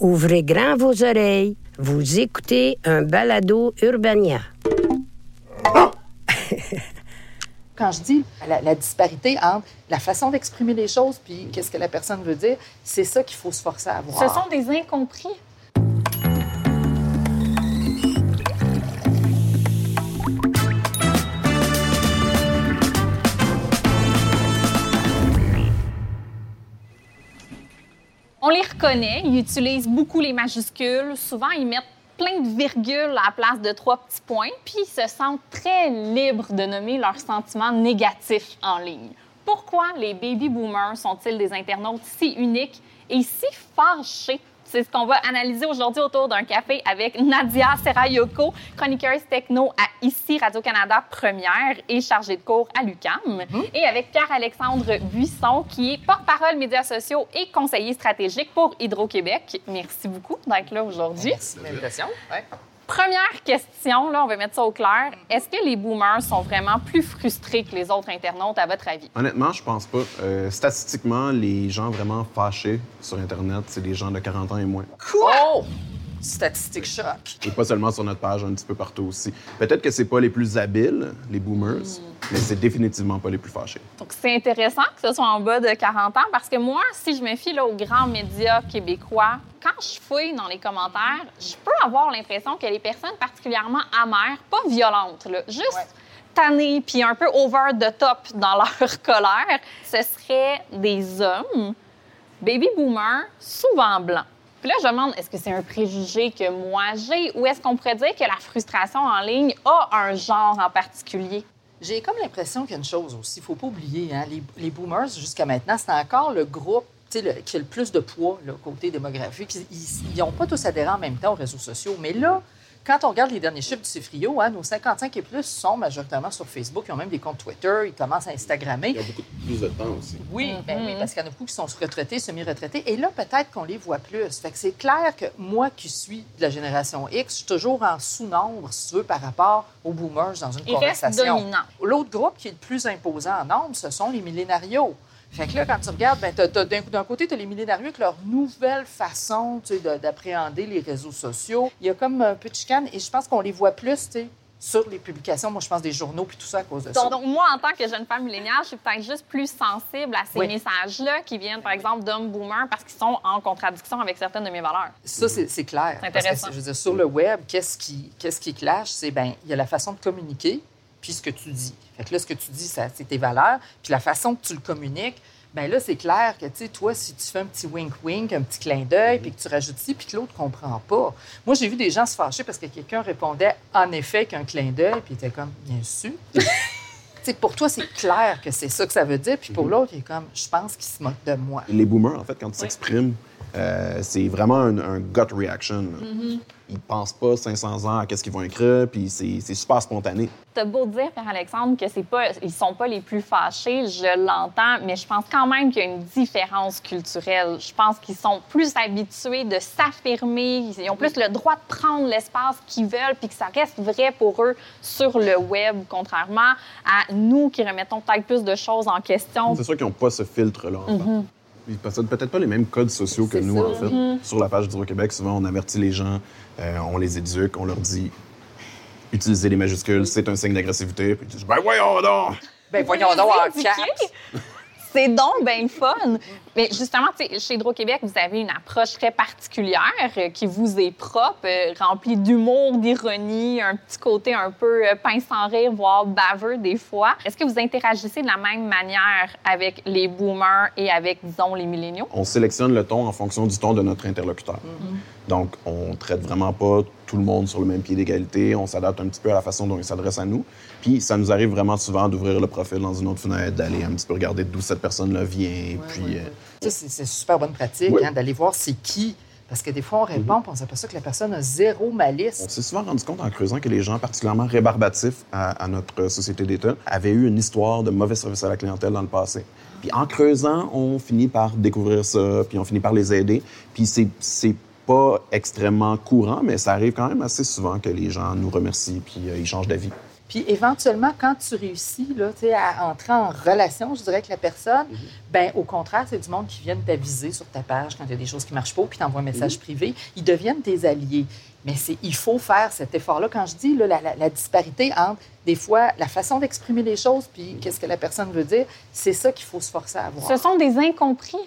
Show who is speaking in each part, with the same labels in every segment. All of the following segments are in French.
Speaker 1: Ouvrez grand vos oreilles. Vous écoutez un balado Urbania.
Speaker 2: Quand je dis la, la disparité entre la façon d'exprimer les choses puis qu'est-ce que la personne veut dire, c'est ça qu'il faut se forcer à voir.
Speaker 3: Ce sont des incompris. On les reconnaît, ils utilisent beaucoup les majuscules. Souvent, ils mettent plein de virgules à la place de trois petits points, puis ils se sentent très libres de nommer leurs sentiments négatifs en ligne. Pourquoi les baby boomers sont-ils des internautes si uniques et si fâchés? C'est ce qu'on va analyser aujourd'hui autour d'un café avec Nadia Serayoko, chroniqueuse techno à ICI Radio-Canada Première et chargée de cours à l'UCAM. Et avec Pierre-Alexandre Buisson, qui est porte-parole médias sociaux et conseiller stratégique pour Hydro-Québec. Merci beaucoup d'être là aujourd'hui.
Speaker 2: Ouais.
Speaker 3: Première question, là, on va mettre ça au clair. Est-ce que les boomers sont vraiment plus frustrés que les autres internautes, à votre avis?
Speaker 4: Honnêtement, je pense pas. Euh, statistiquement, les gens vraiment fâchés sur Internet, c'est des gens de 40 ans et moins.
Speaker 2: Oh! Statistique choc.
Speaker 4: Et pas seulement sur notre page, un petit peu partout aussi. Peut-être que c'est pas les plus habiles, les boomers, mais c'est définitivement pas les plus fâchés.
Speaker 3: Donc, c'est intéressant que ce soit en bas de 40 ans parce que moi, si je me fie là, aux grands médias québécois, quand je fouille dans les commentaires, je peux avoir l'impression que les personnes particulièrement amères, pas violentes, là, juste tannées puis un peu over the top dans leur colère, ce seraient des hommes, baby boomers, souvent blancs. Là, je demande, est-ce que c'est un préjugé que moi j'ai ou est-ce qu'on pourrait dire que la frustration en ligne a un genre en particulier?
Speaker 2: J'ai comme l'impression qu'il y a une chose aussi, il faut pas oublier, hein, les, boomers, jusqu'à maintenant, c'est encore le groupe le- qui a le plus de poids là, côté démographique. Ils n'ont pas tous adhéré en même temps aux réseaux sociaux. Mais là, quand on regarde les derniers chiffres du CIFRIO, hein, nos 55 et plus sont majoritairement sur Facebook. Ils ont même des comptes Twitter. Ils commencent à Instagrammer.
Speaker 4: Il y a beaucoup plus de temps aussi.
Speaker 2: Oui, ben oui, parce qu'il y en a beaucoup qui sont retraités, semi-retraités. Et là, peut-être qu'on les voit plus. Fait que c'est clair que moi qui suis de la génération X, je suis toujours en sous-nombre, si tu veux, par rapport aux boomers dans une
Speaker 3: Ils
Speaker 2: conversation. L'autre groupe qui est le plus imposant en nombre, ce sont les millénarios. Fait que là, quand tu regardes, ben, d'un côté, tu as les millénarios avec leur nouvelle façon d'appréhender les réseaux sociaux. Il y a comme un peu de chicane et je pense qu'on les voit plus tu sais, sur les publications. Moi, je pense des journaux puis tout ça à cause de ça.
Speaker 3: Donc, moi, en tant que jeune femme milléniale, je suis peut-être juste plus sensible à ces
Speaker 2: Oui.
Speaker 3: messages-là qui viennent, par exemple, d'hommes boomers parce qu'ils sont en contradiction avec certaines de mes valeurs.
Speaker 2: Ça, c'est clair.
Speaker 3: C'est
Speaker 2: Parce que,
Speaker 3: intéressant.
Speaker 2: je veux dire, sur le web, qu'est-ce qui, qu'est-ce qui clash? C'est, ben il y a la façon de communiquer, puis ce que tu dis. Fait que là, ce que tu dis, ça, c'est tes valeurs. Puis la façon que tu le communiques, ben là, c'est clair que, tu sais, toi, si tu fais un petit wink-wink, un petit clin d'œil, puis que tu rajoutes ci, puis que l'autre comprend pas. Moi, j'ai vu des gens se fâcher parce que quelqu'un répondait en effet qu'un clin d'œil, puis il était comme, bien sûr. Tu sais, pour toi, c'est clair que c'est ça que ça veut dire, puis pour l'autre, il est comme, je pense qu'il se moque de moi.
Speaker 4: Les boomers, en fait, quand ils s'expriment, euh, c'est vraiment un, un gut reaction. là. Ils pensent pas 500 ans à qu'est-ce qu'ils vont écrire, puis c'est super spontané.
Speaker 3: T'as beau dire, Pierre-Alexandre, que c'est pas, ils sont pas les plus fâchés, je l'entends, mais je pense quand même qu'il y a une différence culturelle. Je pense qu'ils sont plus habitués de s'affirmer, ils ont plus le droit de prendre l'espace qu'ils veulent, puis que ça reste vrai pour eux sur le web, contrairement à nous qui remettons peut-être plus de choses en question.
Speaker 4: C'est sûr qu'ils n'ont pas ce filtre-là. en fait.
Speaker 3: Mhm.
Speaker 4: Ils possèdent peut-être pas les mêmes codes sociaux que nous,
Speaker 2: ça.
Speaker 4: en fait. Sur la page du Québec, souvent, on avertit les gens, euh, on les éduque, on leur dit utiliser les majuscules, c'est un signe d'agressivité. Puis ils disent Ben voyons donc!
Speaker 2: Ben voyons donc, en.
Speaker 3: C'est donc bien fun. Mais justement, chez Hydro-Québec, vous avez une approche très particulière euh, qui vous est propre, euh, remplie d'humour, d'ironie, un petit côté un peu euh, pince sans rire, voire baveux des fois. Est-ce que vous interagissez de la même manière avec les boomers et avec, disons, les milléniaux?
Speaker 4: On sélectionne le ton en fonction du ton de notre interlocuteur. Donc, on traite vraiment pas tout le monde sur le même pied d'égalité. On s'adapte un petit peu à la façon dont ils s'adressent à nous. Puis ça nous arrive vraiment souvent d'ouvrir le profil dans une autre fenêtre, d'aller un petit peu regarder d'où cette personne-là vient. puis, euh,
Speaker 2: Ça, c'est super bonne pratique,
Speaker 4: Oui.
Speaker 2: hein, d'aller voir c'est qui. Parce que des fois, on répond, puis on s'aperçoit que la personne a zéro malice.
Speaker 4: On s'est souvent rendu compte en creusant que les gens particulièrement rébarbatifs à, à notre société d'État avaient eu une histoire de mauvais service à la clientèle dans le passé. Puis en creusant, on finit par découvrir ça, puis on finit par les aider. Puis c'est, c'est pas extrêmement courant, mais ça arrive quand même assez souvent que les gens nous remercient puis euh, ils changent d'avis.
Speaker 2: Puis éventuellement, quand tu réussis là, à entrer en relation, je dirais, avec la personne,
Speaker 4: Mhm.
Speaker 2: ben au contraire, c'est du monde qui viennent t'aviser sur ta page quand il y a des choses qui ne marchent pas, puis t'envoies un
Speaker 4: Mhm.
Speaker 2: message privé. Ils deviennent tes alliés. Mais c'est, il faut faire cet effort-là. Quand je dis là, la, la- la disparité entre, des fois, la façon d'exprimer les choses, puis qu'est-ce que la personne veut dire, c'est ça qu'il faut se forcer à avoir.
Speaker 3: Ce sont des incompris.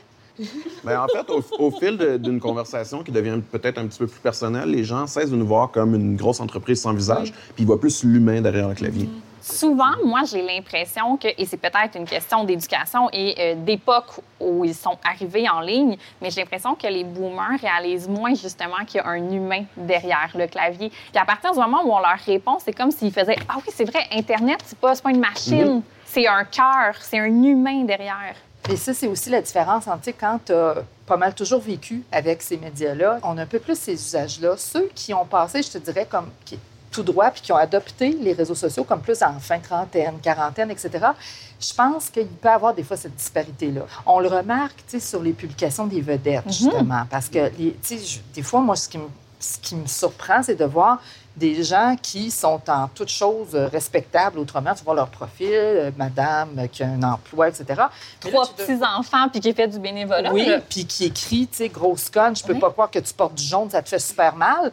Speaker 4: Mais en fait, au, au fil d'une conversation qui devient peut-être un petit peu plus personnelle, les gens cessent de nous voir comme une grosse entreprise sans visage, puis ils voient plus l'humain derrière le clavier.
Speaker 3: Souvent, moi, j'ai l'impression que, et c'est peut-être une question d'éducation et euh, d'époque où ils sont arrivés en ligne, mais j'ai l'impression que les boomers réalisent moins justement qu'il y a un humain derrière le clavier. Puis à partir du moment où on leur répond, c'est comme s'ils faisaient Ah oui, c'est vrai, Internet, c'est pas, pas une machine, c'est un cœur, c'est un humain derrière.
Speaker 2: Et ça, c'est aussi la différence entre, quand tu as pas mal toujours vécu avec ces médias-là, on a un peu plus ces usages-là. Ceux qui ont passé, je te dirais, comme qui- tout droit, puis qui ont adopté les réseaux sociaux comme plus en fin trentaine, quarantaine, etc., je pense qu'il peut y avoir des fois cette disparité-là. On le remarque, tu sais, sur les publications des vedettes, justement, parce que, les- tu sais, je- des fois, moi, ce qui me, ce qui me surprend, c'est de voir des gens qui sont en toutes choses euh, respectables. Autrement, tu vois leur profil, euh, madame euh, qui a un emploi, etc. Mais
Speaker 3: Trois petits-enfants puis qui fait du bénévolat.
Speaker 2: oui, puis qui écrit, tu sais, grosse conne, je peux
Speaker 3: Oui.
Speaker 2: pas croire que tu portes du jaune, ça te fait super mal.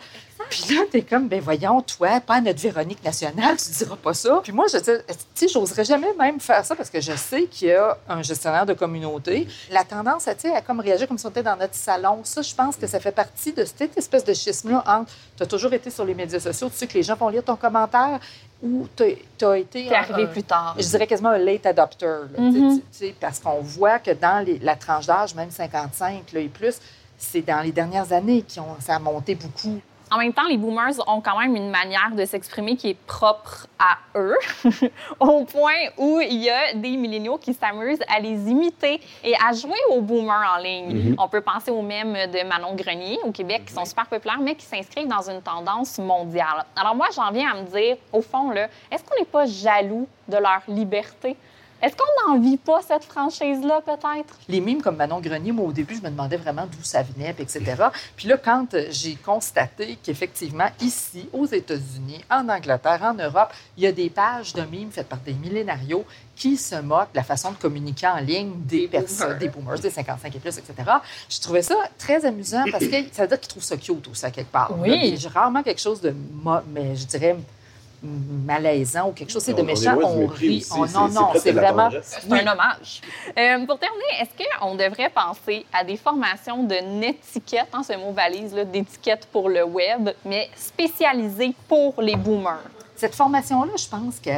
Speaker 2: Puis là, t'es comme, ben voyons, toi, pas notre Véronique nationale, tu diras pas ça. Puis moi, je dis, tu sais, j'oserais jamais même faire ça parce que je sais qu'il y a un gestionnaire de communauté. La tendance, à, tu sais, à comme réagir comme si on était dans notre salon, ça, je pense que ça fait partie de cette espèce de schisme-là entre, tu as toujours été sur les médias sociaux, tu sais que les gens vont lire ton commentaire ou tu as été...
Speaker 3: T'es arrivé
Speaker 2: un-
Speaker 3: plus tard.
Speaker 2: je dirais quasiment un late adopter. là, sais, parce qu'on voit que dans les- la tranche d'âge, même 55 là, et plus, c'est dans les dernières années que ça a monté beaucoup.
Speaker 3: En même temps, les boomers ont quand même une manière de s'exprimer qui est propre à eux, au point où il y a des milléniaux qui s'amusent à les imiter et à jouer aux boomers en ligne. On peut penser aux mêmes de Manon Grenier au Québec qui sont super populaires, mais qui s'inscrivent dans une tendance mondiale. Alors moi, j'en viens à me dire, au fond, est-ce qu'on n'est pas jaloux de leur liberté? Est-ce qu'on n'en vit pas cette franchise-là, peut-être?
Speaker 2: Les mimes comme Manon Grenier, moi, au début, je me demandais vraiment d'où ça venait, etc. Puis là, quand euh, j'ai constaté qu'effectivement, ici, aux États-Unis, en Angleterre, en Europe, il y a des pages de mimes faites par des millénarios qui se moquent de la façon de communiquer en ligne des personnes, des boomers, des 55 et plus, etc. Je trouvais ça très amusant parce que ça veut dire qu'ils trouvent ça cute aussi, à quelque part.
Speaker 3: Oui.
Speaker 2: Là, puis J'ai rarement quelque chose de, mais je dirais, malaisant ou quelque chose c'est de méchant. On rit.
Speaker 4: aussi,
Speaker 2: Oh, non,
Speaker 4: c'est
Speaker 2: non,
Speaker 4: la
Speaker 2: vraiment...
Speaker 3: C'est un hommage. Euh, pour terminer, est-ce qu'on devrait penser à des formations de netiquette, hein, ce mot valise, là, d'étiquette pour le web, mais spécialisées pour les boomers?
Speaker 2: Cette formation-là, je pense que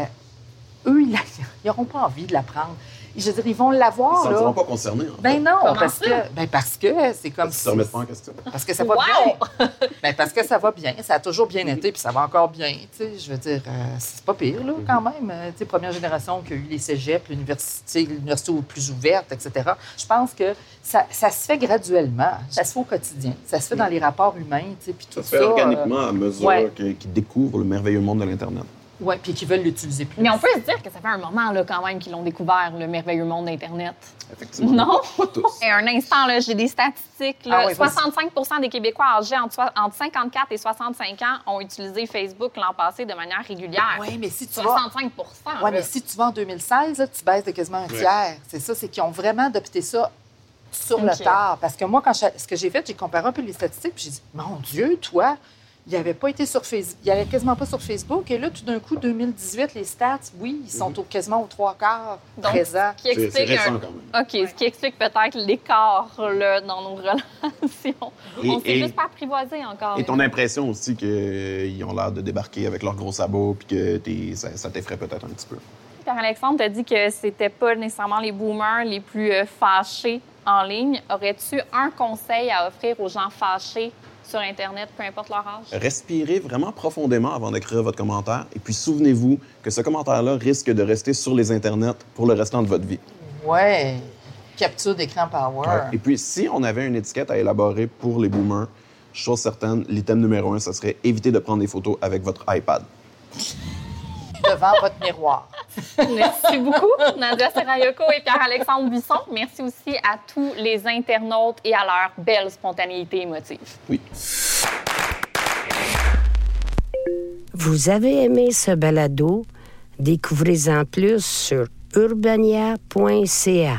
Speaker 2: eux, ils n'auront pas envie de l'apprendre. Je veux dire, ils vont
Speaker 4: Ils
Speaker 2: l'avoir,
Speaker 4: ne
Speaker 2: là.
Speaker 4: sentiront pas concernés. en fait.
Speaker 2: Ben non,
Speaker 3: Comment
Speaker 2: parce
Speaker 3: ça?
Speaker 2: que, ben parce que c'est comme
Speaker 4: Ils se remettent pas en question.
Speaker 2: Parce que ça va
Speaker 3: Wow!
Speaker 2: bien. Ben parce que ça va bien. Ça a toujours bien été, puis ça va encore bien. Tu sais, je veux dire, euh, c'est pas pire, là, quand même. Euh, Tu sais, première génération qui a eu les cégeps, l'université, l'université plus ouverte, etc. Je pense que ça, ça se fait graduellement. Ça se fait au quotidien. Ça se fait dans les rapports humains, tu sais, puis tout
Speaker 4: Ça
Speaker 2: ça.
Speaker 4: se fait
Speaker 2: euh,
Speaker 4: organiquement à mesure
Speaker 2: ouais.
Speaker 4: qu'ils découvrent le merveilleux monde de l'Internet.
Speaker 2: Ouais, puis qui veulent l'utiliser plus.
Speaker 3: Mais on peut se dire que ça fait un moment là, quand même qu'ils l'ont découvert, le merveilleux monde d'Internet.
Speaker 4: Effectivement.
Speaker 3: Non?
Speaker 4: Pas tous.
Speaker 3: Et un instant, là, j'ai des statistiques. là.
Speaker 2: Ah oui, vas-y.
Speaker 3: 65 des Québécois âgés entre, soi- entre 54 et 65 ans ont utilisé Facebook l'an passé de manière régulière.
Speaker 2: Oui, mais si tu vas...
Speaker 3: 65
Speaker 2: Oui,
Speaker 3: là.
Speaker 2: mais si tu vas en 2016, là, tu baisses de quasiment un tiers. C'est ça, c'est qu'ils ont vraiment adopté ça sur le tard. Parce que moi, quand je- ce que j'ai fait, j'ai comparé un peu les statistiques, puis j'ai dit, mon Dieu, toi, il n'avait pas été sur Facebook, il n'allait quasiment pas sur Facebook. Et là, tout d'un coup, 2018, les stats, oui, ils sont au- quasiment aux trois quarts
Speaker 3: Donc,
Speaker 2: présents.
Speaker 3: ce qui explique
Speaker 4: récent
Speaker 3: un-
Speaker 4: quand même.
Speaker 3: OK, ce qui explique peut-être l'écart là, dans nos relations.
Speaker 4: Et-
Speaker 3: On s'est
Speaker 4: et-
Speaker 3: juste pas apprivoisé encore.
Speaker 4: Et ton impression aussi qu'ils ont l'air de débarquer avec leurs gros sabots puis que t'es- ça, ça t'effraie peut-être un petit peu.
Speaker 3: Pierre-Alexandre t'a dit que c'était pas nécessairement les boomers les plus euh, fâchés en ligne. Aurais-tu un conseil à offrir aux gens fâchés sur Internet, peu importe leur âge?
Speaker 4: Respirez vraiment profondément avant d'écrire votre commentaire et puis souvenez-vous que ce commentaire-là risque de rester sur les internets pour le restant de votre vie.
Speaker 2: Ouais. Capture d'écran power.
Speaker 4: Ouais. Et puis, si on avait une étiquette à élaborer pour les boomers, chose certaine, l'item numéro un, ce serait éviter de prendre des photos avec votre iPad.
Speaker 2: Devant votre miroir.
Speaker 3: Merci beaucoup, Nadia Serayoko et Pierre-Alexandre Buisson. Merci aussi à tous les internautes et à leur belle spontanéité émotive.
Speaker 4: Oui.
Speaker 1: Vous avez aimé ce balado? Découvrez-en plus sur urbania.ca.